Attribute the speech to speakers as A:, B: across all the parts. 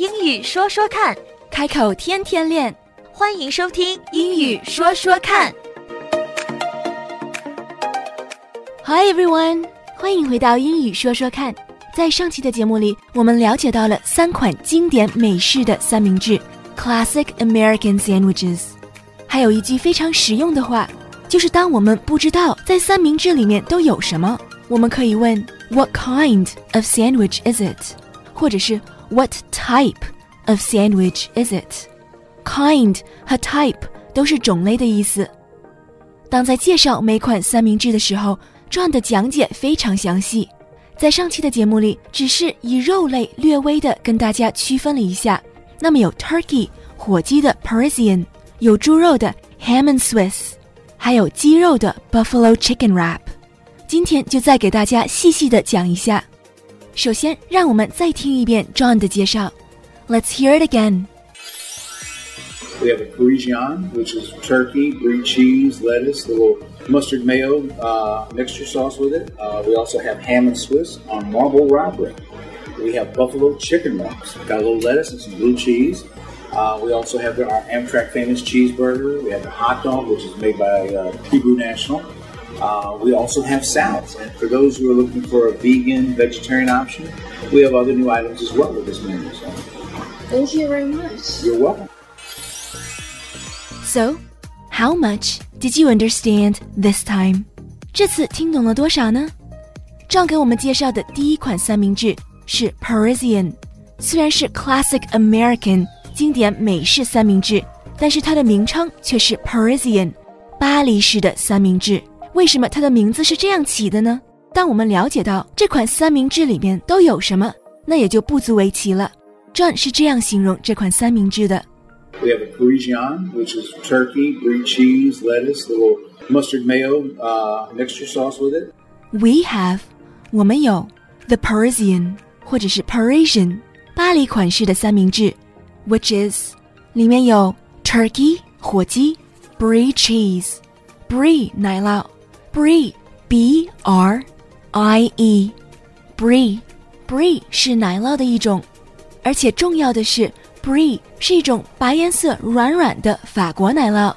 A: 英语说说看，
B: 开口天天练。
A: 欢迎收听《英语说说看》。
B: Hi everyone，欢迎回到英语说说看。在上期的节目里，我们了解到了三款经典美式的三明治 （Classic American Sandwiches）。还有一句非常实用的话，就是当我们不知道在三明治里面都有什么，我们可以问 “What kind of sandwich is it？” 或者是 “What type of sandwich is it？” Kind 和 type 都是种类的意思。当在介绍每款三明治的时候，John 的讲解非常详细。在上期的节目里，只是以肉类略微的跟大家区分了一下。那么有 turkey 火鸡的 Parisian，有猪肉的 ham and Swiss，还有鸡肉的 buffalo chicken wrap。今天就再给大家细细的讲一下。首先，让我们再听一遍 John 的介绍。Let's hear it again.
C: We have a Parisian, which is turkey, brie cheese, lettuce, a little mustard mayo uh, mixture sauce with it. Uh, we also have ham and Swiss on marble rye bread. We have buffalo chicken wraps. Got a little lettuce and some blue cheese. Uh, we also have our Amtrak famous cheeseburger. We have the hot dog, which is made by uh, Hebrew National. Uh, we also have salads. And for those who are looking for a vegan, vegetarian option, we have other new items as well with this menu. So
D: Thank you very much.
C: you're welcome.
B: So, how much did you understand this time? 这次听懂了多少呢？John 给我们介绍的第一款三明治是 Parisian，虽然是 Classic American 经典美式三明治，但是它的名称却是 Parisian 巴黎式的三明治。 为什么它的名字是这样起的呢？当我们了解到这款三明治里面都有什么，那也就不足为奇了。John 是这样形容这款三明治的
C: ：We have a Parisian, which is turkey, brie cheese, lettuce, little mustard mayo, uh, mixture sauce with it.
B: We have，我们有 the Parisian 或者是 Parisian 巴黎款式的三明治，which is 里面有 turkey 火鸡，brie cheese，brie 奶酪。，brie b r i e brie brie 是奶酪的一种，而且重要的是 brie 是一种白颜色软软的法国奶酪。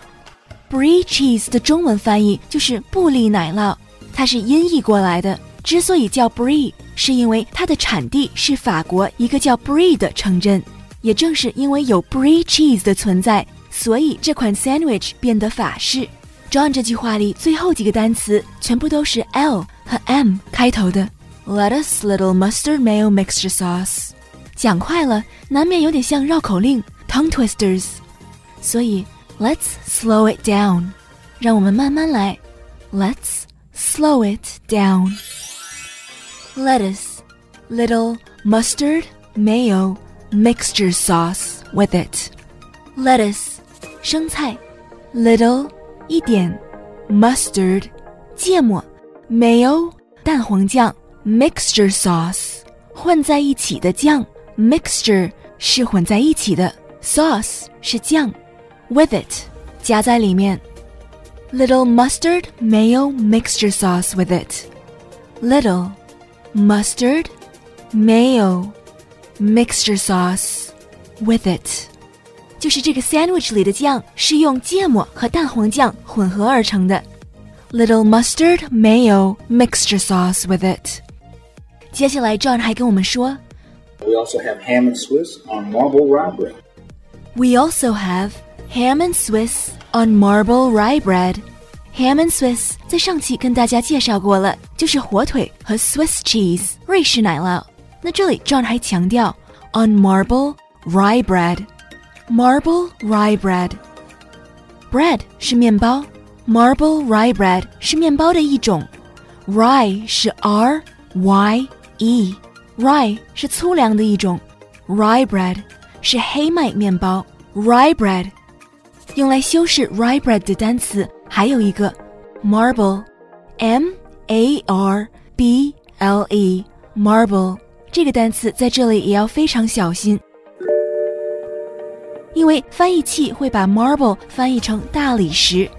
B: Brie cheese 的中文翻译就是布利奶酪，它是音译过来的。之所以叫 Brie，是因为它的产地是法国一个叫 Brie 的城镇。也正是因为有 Brie cheese 的存在，所以这款 sandwich 变得法式。John 这句话里最后几个单词全部都是 L 和 M 开头的，lettuce, little mustard mayo mixture sauce。讲快了，难免有点像绕口令 tongue twisters，所以 Let's slow it down，让我们慢慢来。Let's slow it down. Lettuce, little mustard, mayo, mixture sauce with it. Lettuce, 生菜，little 一点，mustard 芥末，mayo 蛋黄酱，mixture sauce 混在一起的酱，mixture 是混在一起的，sauce 是酱。with it 加在里面，little mustard mayo mixture sauce with it. Little mustard mayo mixture sauce with it. 就是这个 sandwich 里的酱是用芥末和蛋黄酱混合而成的。Little mustard mayo mixture sauce with it. 接下来 John 还跟我们说
C: We also have ham and Swiss on marble rye bread.
B: We also have ham and Swiss on marble rye bread. Ham and Swiss 在上期跟大家介绍过了，就是火腿和 Swiss cheese 瑞士奶酪。那这里 John 还强调 on marble rye bread。 Marble rye bread。Bread 是面包，marble rye bread 是面包的一种，rye 是 R Y E，rye 是粗粮的一种，rye bread 是黑麦面包，rye bread。用来修饰 rye bread 的单词还有一个 marble，m a r b l e，marble 这个单词在这里也要非常小心， 因为翻译器会把 marble 翻译成大理石。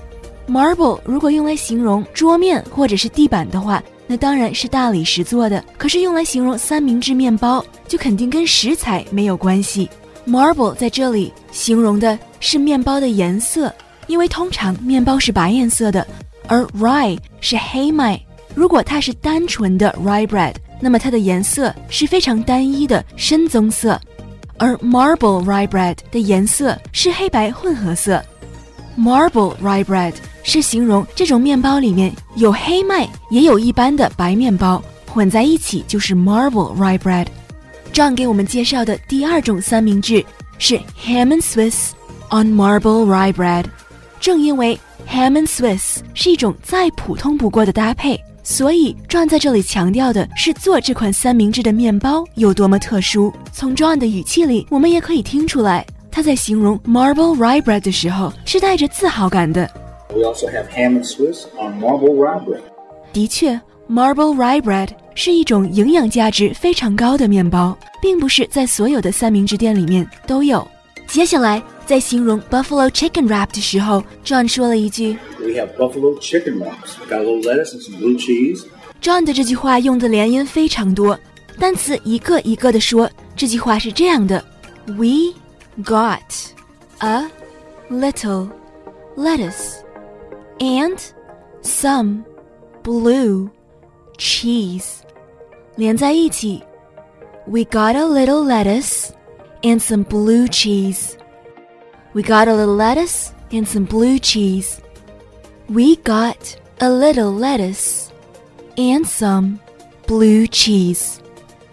B: marble 如果用来形容桌面或者是地板的话，那当然是大理石做的。可是用来形容三明治面包，就肯定跟食材没有关系。Marble 在这里形容的是面包的颜色，因为通常面包是白颜色的，而 rye 是黑麦。如果它是单纯的 rye bread，那么它的颜色是非常单一的深棕色，而 marble rye bread 的颜色是黑白混合色。Marble rye bread 是形容这种面包里面有黑麦，也有一般的白面包混在一起，就是 marble rye bread。John 给我们介绍的第二种三明治是 ham and Swiss on marble rye bread。正因为 ham and Swiss 是一种再普通不过的搭配，所以 John 在这里强调的是做这款三明治的面包有多么特殊。从 John 的语气里，我们也可以听出来，他在形容 marble rye bread 的时候是带着自豪感的。
C: We also have ham and Swiss on marble rye bread.
B: 的确，marble rye bread 是一种营养价值非常高的面包，并不是在所有的三明治店里面都有。接下来，在形容 buffalo chicken wrap 的时候，John 说了一句
C: We have buffalo chicken wraps. Got a little lettuce and some blue cheese.
B: ，John 的这句话用的连音非常多，单词一个一个的说。这句话是这样的：We got a little lettuce and some blue cheese，连在一起。We got a little lettuce and some blue cheese. We got a little lettuce and some blue cheese. We got a little lettuce and some blue cheese.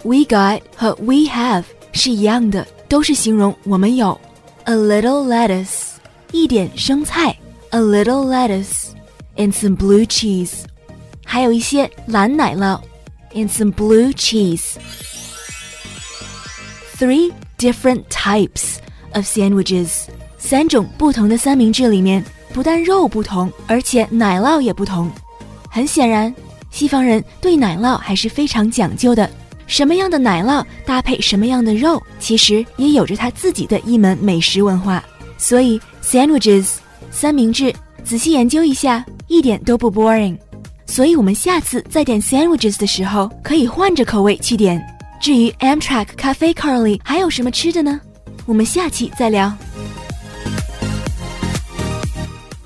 B: We got 和 we have 是一样的，都是形容我们有 a little lettuce 一点生菜，a little lettuce and some blue cheese，还有一些蓝奶酪 and some blue cheese。Three different types of sandwiches， 三种不同的三明治里面，不但肉不同，而且奶酪也不同。很显然，西方人对奶酪还是非常讲究的。什么样的奶酪搭配什么样的肉，其实也有着他自己的一门美食文化。所以，sandwiches 三明治，仔细研究一下，一点都不 boring。所以我们下次再点 sandwiches 的时候，可以换着口味去点。至于 Amtrak 咖啡 Carly 还有什么吃的呢？我们下期再聊。